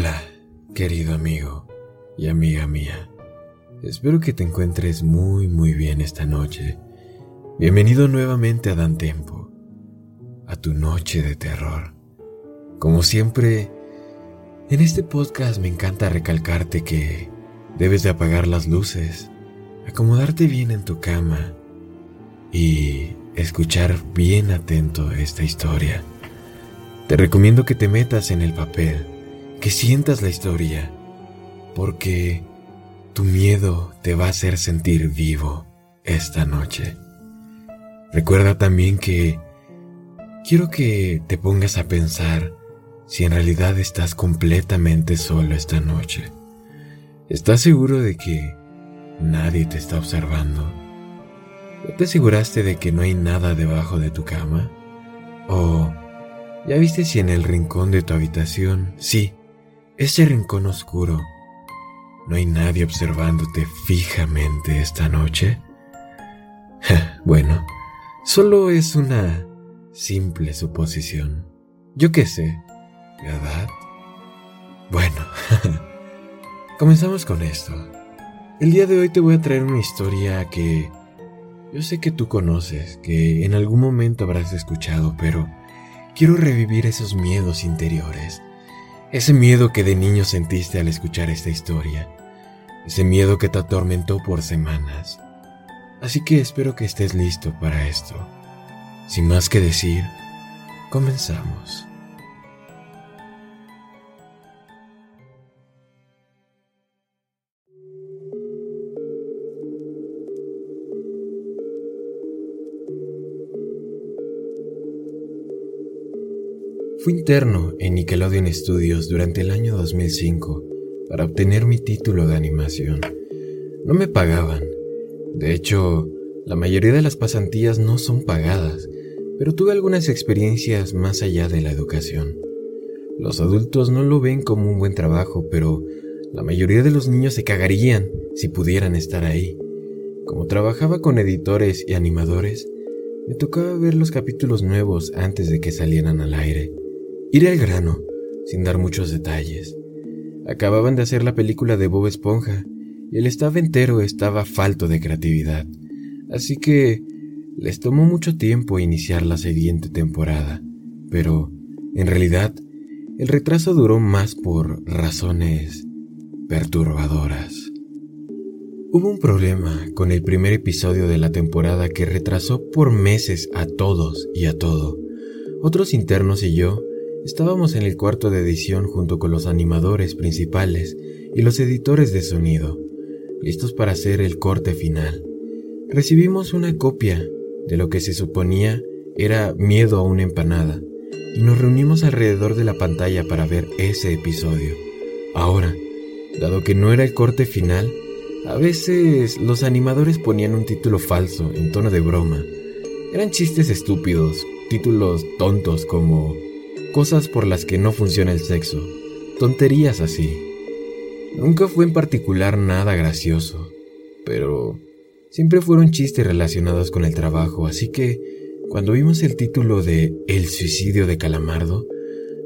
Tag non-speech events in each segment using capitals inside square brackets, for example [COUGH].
Hola, querido amigo y amiga mía. Espero que te encuentres muy muy bien esta noche. Bienvenido nuevamente a Dan Tempo, a tu noche de terror. Como siempre, en este podcast me encanta recalcarte que debes de apagar las luces, acomodarte bien en tu cama y escuchar bien atento esta historia. Te recomiendo que te metas en el papel que sientas la historia, porque tu miedo te va a hacer sentir vivo esta noche. Recuerda también que quiero que te pongas a pensar si en realidad estás completamente solo esta noche. ¿Estás seguro de que nadie te está observando? ¿Ya te aseguraste de que no hay nada debajo de tu cama? ¿O ya viste si en el rincón de tu habitación, sí, ese rincón oscuro, ¿no hay nadie observándote fijamente esta noche? bueno, solo es una simple suposición. Yo qué sé, ¿verdad? Bueno, [LAUGHS] comenzamos con esto. El día de hoy te voy a traer una historia que yo sé que tú conoces, que en algún momento habrás escuchado, pero quiero revivir esos miedos interiores ese miedo que de niño sentiste al escuchar esta historia. Ese miedo que te atormentó por semanas. Así que espero que estés listo para esto. Sin más que decir, comenzamos. Fui interno en Nickelodeon Studios durante el año 2005 para obtener mi título de animación. No me pagaban. De hecho, la mayoría de las pasantías no son pagadas, pero tuve algunas experiencias más allá de la educación. Los adultos no lo ven como un buen trabajo, pero la mayoría de los niños se cagarían si pudieran estar ahí. Como trabajaba con editores y animadores, me tocaba ver los capítulos nuevos antes de que salieran al aire. Iré al grano, sin dar muchos detalles. Acababan de hacer la película de Bob Esponja y el staff entero estaba falto de creatividad, así que les tomó mucho tiempo iniciar la siguiente temporada, pero en realidad el retraso duró más por razones perturbadoras. Hubo un problema con el primer episodio de la temporada que retrasó por meses a todos y a todo. Otros internos y yo Estábamos en el cuarto de edición junto con los animadores principales y los editores de sonido, listos para hacer el corte final. Recibimos una copia de lo que se suponía era miedo a una empanada y nos reunimos alrededor de la pantalla para ver ese episodio. Ahora, dado que no era el corte final, a veces los animadores ponían un título falso en tono de broma. Eran chistes estúpidos, títulos tontos como cosas por las que no funciona el sexo, tonterías así. Nunca fue en particular nada gracioso, pero siempre fueron chistes relacionados con el trabajo, así que cuando vimos el título de El suicidio de Calamardo,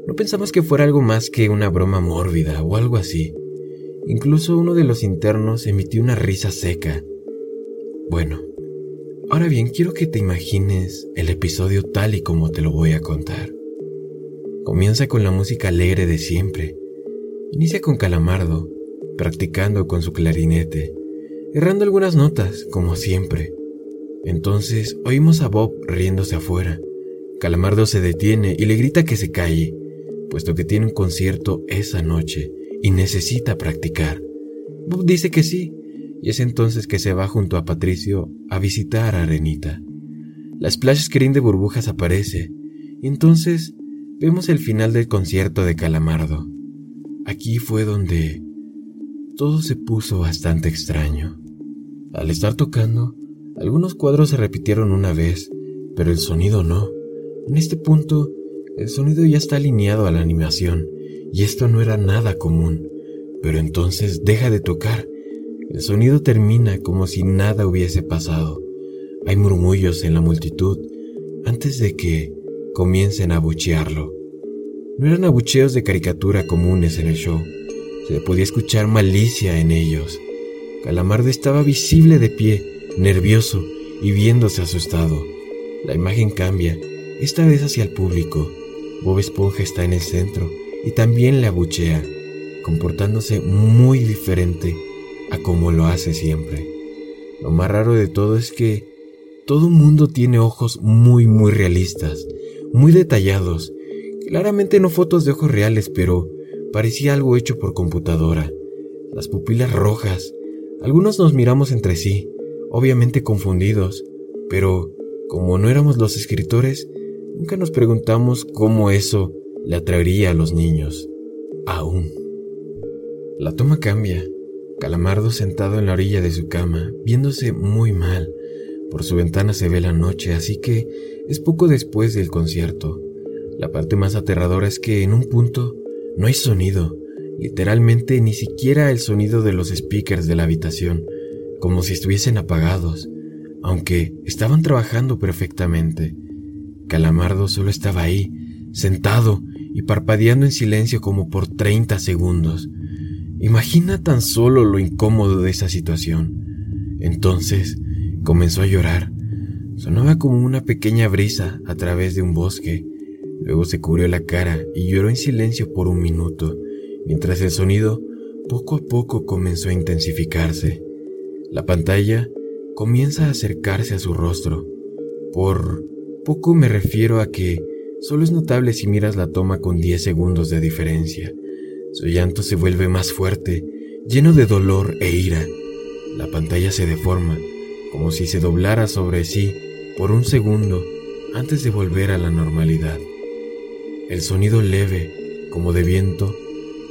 no pensamos que fuera algo más que una broma mórbida o algo así. Incluso uno de los internos emitió una risa seca. Bueno, ahora bien, quiero que te imagines el episodio tal y como te lo voy a contar. Comienza con la música alegre de siempre. Inicia con Calamardo, practicando con su clarinete, errando algunas notas, como siempre. Entonces oímos a Bob riéndose afuera. Calamardo se detiene y le grita que se calle, puesto que tiene un concierto esa noche y necesita practicar. Bob dice que sí, y es entonces que se va junto a Patricio a visitar a Arenita. La splash screen de burbujas aparece, y entonces vemos el final del concierto de Calamardo. Aquí fue donde todo se puso bastante extraño. Al estar tocando, algunos cuadros se repitieron una vez, pero el sonido no. En este punto, el sonido ya está alineado a la animación, y esto no era nada común. Pero entonces deja de tocar. El sonido termina como si nada hubiese pasado. Hay murmullos en la multitud antes de que comiencen a abuchearlo. No eran abucheos de caricatura comunes en el show. Se podía escuchar malicia en ellos. Calamardo estaba visible de pie, nervioso y viéndose asustado. La imagen cambia, esta vez hacia el público. Bob Esponja está en el centro y también le abuchea, comportándose muy diferente a como lo hace siempre. Lo más raro de todo es que todo mundo tiene ojos muy muy realistas, muy detallados. Claramente no fotos de ojos reales, pero parecía algo hecho por computadora. Las pupilas rojas. Algunos nos miramos entre sí, obviamente confundidos, pero como no éramos los escritores, nunca nos preguntamos cómo eso le atraería a los niños. Aún. La toma cambia. Calamardo sentado en la orilla de su cama, viéndose muy mal, por su ventana se ve la noche, así que es poco después del concierto. La parte más aterradora es que en un punto no hay sonido, literalmente ni siquiera el sonido de los speakers de la habitación, como si estuviesen apagados, aunque estaban trabajando perfectamente. Calamardo solo estaba ahí, sentado y parpadeando en silencio como por 30 segundos. Imagina tan solo lo incómodo de esa situación. Entonces, Comenzó a llorar. Sonaba como una pequeña brisa a través de un bosque. Luego se cubrió la cara y lloró en silencio por un minuto, mientras el sonido poco a poco comenzó a intensificarse. La pantalla comienza a acercarse a su rostro. Por poco me refiero a que solo es notable si miras la toma con 10 segundos de diferencia. Su llanto se vuelve más fuerte, lleno de dolor e ira. La pantalla se deforma como si se doblara sobre sí por un segundo antes de volver a la normalidad. El sonido leve, como de viento,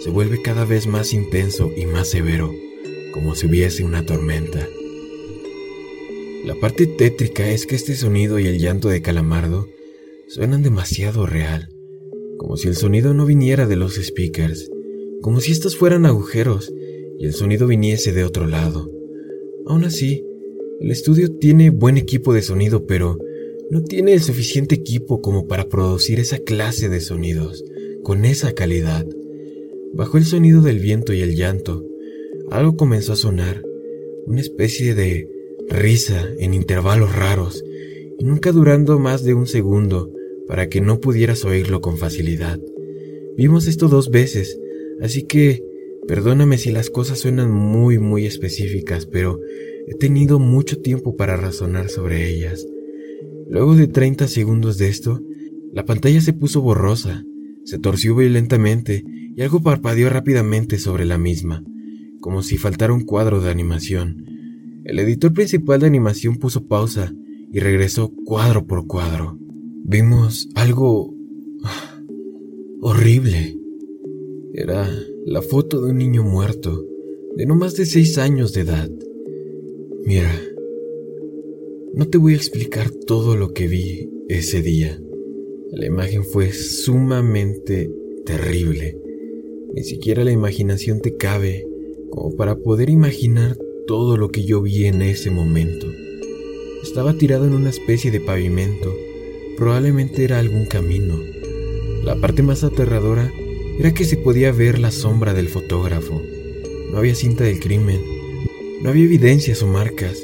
se vuelve cada vez más intenso y más severo, como si hubiese una tormenta. La parte tétrica es que este sonido y el llanto de Calamardo suenan demasiado real, como si el sonido no viniera de los speakers, como si estos fueran agujeros y el sonido viniese de otro lado. Aún así, el estudio tiene buen equipo de sonido, pero no tiene el suficiente equipo como para producir esa clase de sonidos, con esa calidad. Bajo el sonido del viento y el llanto, algo comenzó a sonar, una especie de risa en intervalos raros, y nunca durando más de un segundo para que no pudieras oírlo con facilidad. Vimos esto dos veces, así que perdóname si las cosas suenan muy muy específicas, pero He tenido mucho tiempo para razonar sobre ellas. Luego de 30 segundos de esto, la pantalla se puso borrosa, se torció violentamente y algo parpadeó rápidamente sobre la misma, como si faltara un cuadro de animación. El editor principal de animación puso pausa y regresó cuadro por cuadro. Vimos algo ah, horrible. Era la foto de un niño muerto, de no más de seis años de edad. Mira, no te voy a explicar todo lo que vi ese día. La imagen fue sumamente terrible. Ni siquiera la imaginación te cabe como para poder imaginar todo lo que yo vi en ese momento. Estaba tirado en una especie de pavimento. Probablemente era algún camino. La parte más aterradora era que se podía ver la sombra del fotógrafo. No había cinta del crimen no había evidencias o marcas,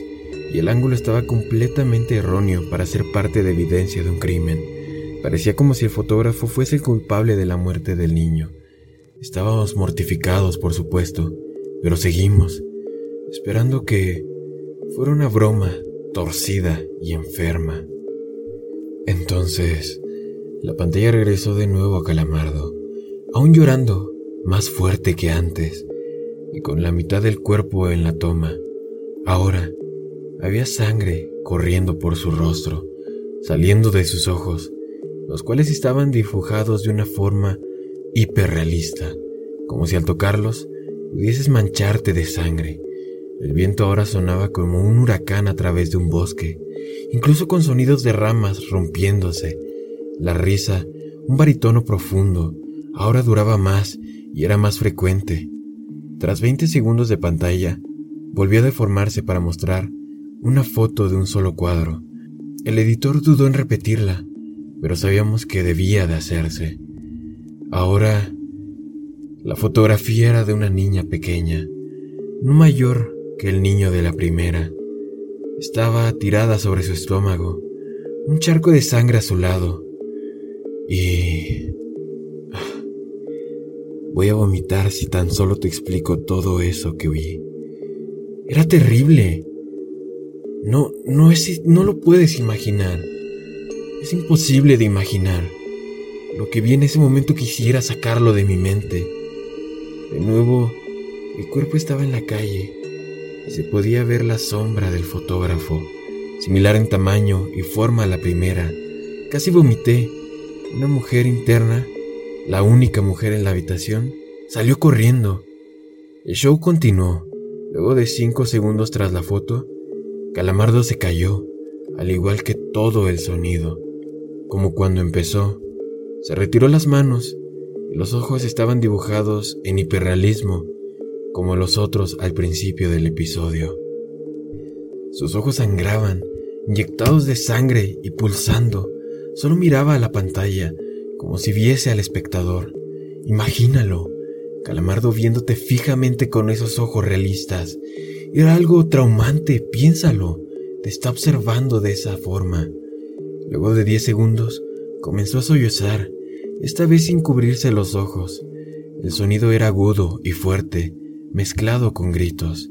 y el ángulo estaba completamente erróneo para ser parte de evidencia de un crimen. Parecía como si el fotógrafo fuese el culpable de la muerte del niño. Estábamos mortificados, por supuesto, pero seguimos, esperando que fuera una broma torcida y enferma. Entonces, la pantalla regresó de nuevo a Calamardo, aún llorando, más fuerte que antes. Y con la mitad del cuerpo en la toma. Ahora había sangre corriendo por su rostro, saliendo de sus ojos, los cuales estaban dibujados de una forma hiperrealista, como si al tocarlos pudieses mancharte de sangre. El viento ahora sonaba como un huracán a través de un bosque, incluso con sonidos de ramas rompiéndose. La risa, un baritono profundo, ahora duraba más y era más frecuente. Tras 20 segundos de pantalla, volvió a deformarse para mostrar una foto de un solo cuadro. El editor dudó en repetirla, pero sabíamos que debía de hacerse. Ahora, la fotografía era de una niña pequeña, no mayor que el niño de la primera. Estaba tirada sobre su estómago, un charco de sangre a su lado. Y... Voy a vomitar si tan solo te explico todo eso que oí. Era terrible. No, no es, no lo puedes imaginar. Es imposible de imaginar. Lo que vi en ese momento quisiera sacarlo de mi mente. De nuevo, mi cuerpo estaba en la calle se podía ver la sombra del fotógrafo, similar en tamaño y forma a la primera. Casi vomité. Una mujer interna, la única mujer en la habitación, salió corriendo. El show continuó. Luego de cinco segundos tras la foto, Calamardo se cayó, al igual que todo el sonido. Como cuando empezó, se retiró las manos y los ojos estaban dibujados en hiperrealismo, como los otros al principio del episodio. Sus ojos sangraban, inyectados de sangre y pulsando. Solo miraba a la pantalla, como si viese al espectador. Imagínalo, Calamardo viéndote fijamente con esos ojos realistas. Era algo traumante, piénsalo. Te está observando de esa forma. Luego de diez segundos, comenzó a sollozar, esta vez sin cubrirse los ojos. El sonido era agudo y fuerte, mezclado con gritos.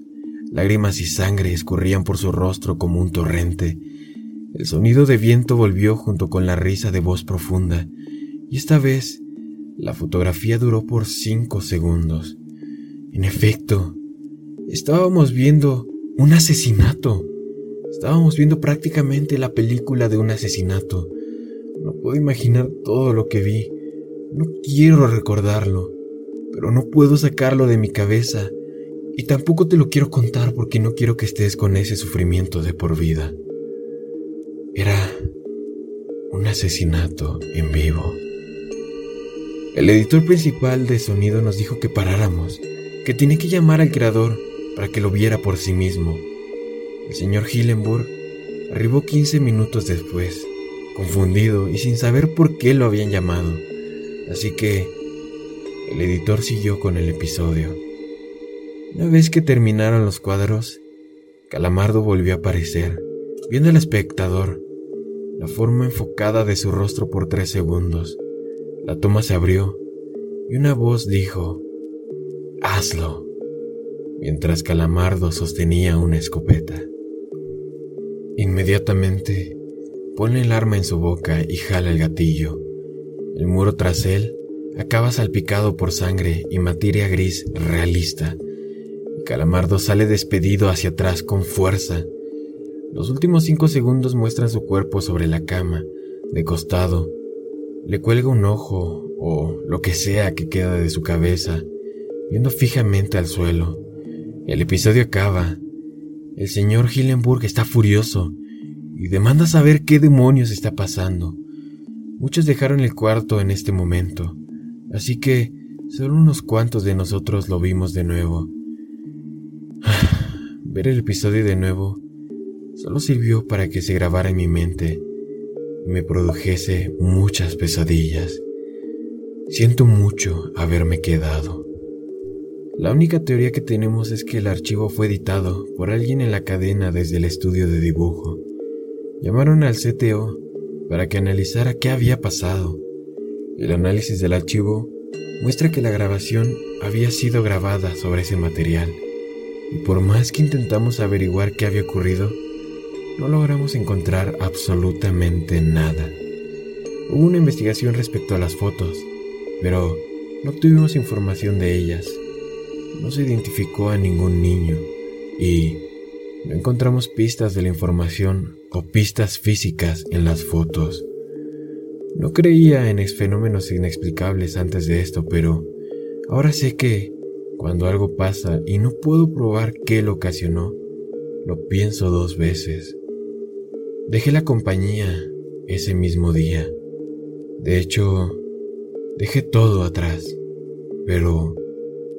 Lágrimas y sangre escurrían por su rostro como un torrente. El sonido de viento volvió junto con la risa de voz profunda, y esta vez la fotografía duró por cinco segundos. En efecto, estábamos viendo un asesinato. Estábamos viendo prácticamente la película de un asesinato. No puedo imaginar todo lo que vi. No quiero recordarlo, pero no puedo sacarlo de mi cabeza. Y tampoco te lo quiero contar porque no quiero que estés con ese sufrimiento de por vida. Era un asesinato en vivo. El editor principal de sonido nos dijo que paráramos, que tenía que llamar al creador para que lo viera por sí mismo. El señor Hillenburg arribó 15 minutos después, confundido y sin saber por qué lo habían llamado. Así que el editor siguió con el episodio. Una vez que terminaron los cuadros, Calamardo volvió a aparecer, viendo al espectador, la forma enfocada de su rostro por tres segundos. La toma se abrió y una voz dijo, Hazlo, mientras Calamardo sostenía una escopeta. Inmediatamente, pone el arma en su boca y jala el gatillo. El muro tras él acaba salpicado por sangre y materia gris realista. Calamardo sale despedido hacia atrás con fuerza. Los últimos cinco segundos muestran su cuerpo sobre la cama, de costado, le cuelga un ojo o lo que sea que queda de su cabeza, viendo fijamente al suelo. El episodio acaba. El señor Hillenburg está furioso y demanda saber qué demonios está pasando. Muchos dejaron el cuarto en este momento, así que solo unos cuantos de nosotros lo vimos de nuevo. [SIGHS] Ver el episodio de nuevo solo sirvió para que se grabara en mi mente me produjese muchas pesadillas. Siento mucho haberme quedado. La única teoría que tenemos es que el archivo fue editado por alguien en la cadena desde el estudio de dibujo. Llamaron al CTO para que analizara qué había pasado. El análisis del archivo muestra que la grabación había sido grabada sobre ese material, y por más que intentamos averiguar qué había ocurrido, no logramos encontrar absolutamente nada. Hubo una investigación respecto a las fotos, pero no obtuvimos información de ellas. no se identificó a ningún niño y no encontramos pistas de la información o pistas físicas en las fotos. No creía en fenómenos inexplicables antes de esto, pero ahora sé que cuando algo pasa y no puedo probar qué lo ocasionó, lo pienso dos veces. Dejé la compañía ese mismo día. De hecho, dejé todo atrás, pero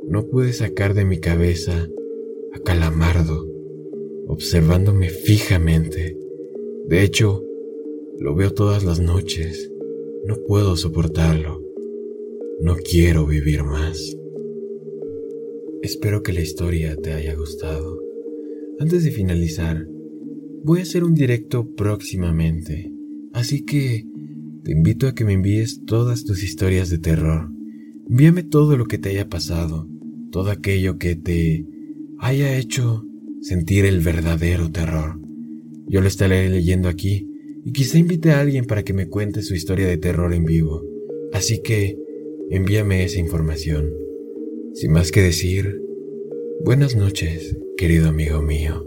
no pude sacar de mi cabeza a Calamardo, observándome fijamente. De hecho, lo veo todas las noches. No puedo soportarlo. No quiero vivir más. Espero que la historia te haya gustado. Antes de finalizar, voy a hacer un directo próximamente, así que te invito a que me envíes todas tus historias de terror. Envíame todo lo que te haya pasado, todo aquello que te haya hecho sentir el verdadero terror. Yo lo estaré leyendo aquí y quizá invite a alguien para que me cuente su historia de terror en vivo. Así que envíame esa información. Sin más que decir, buenas noches, querido amigo mío.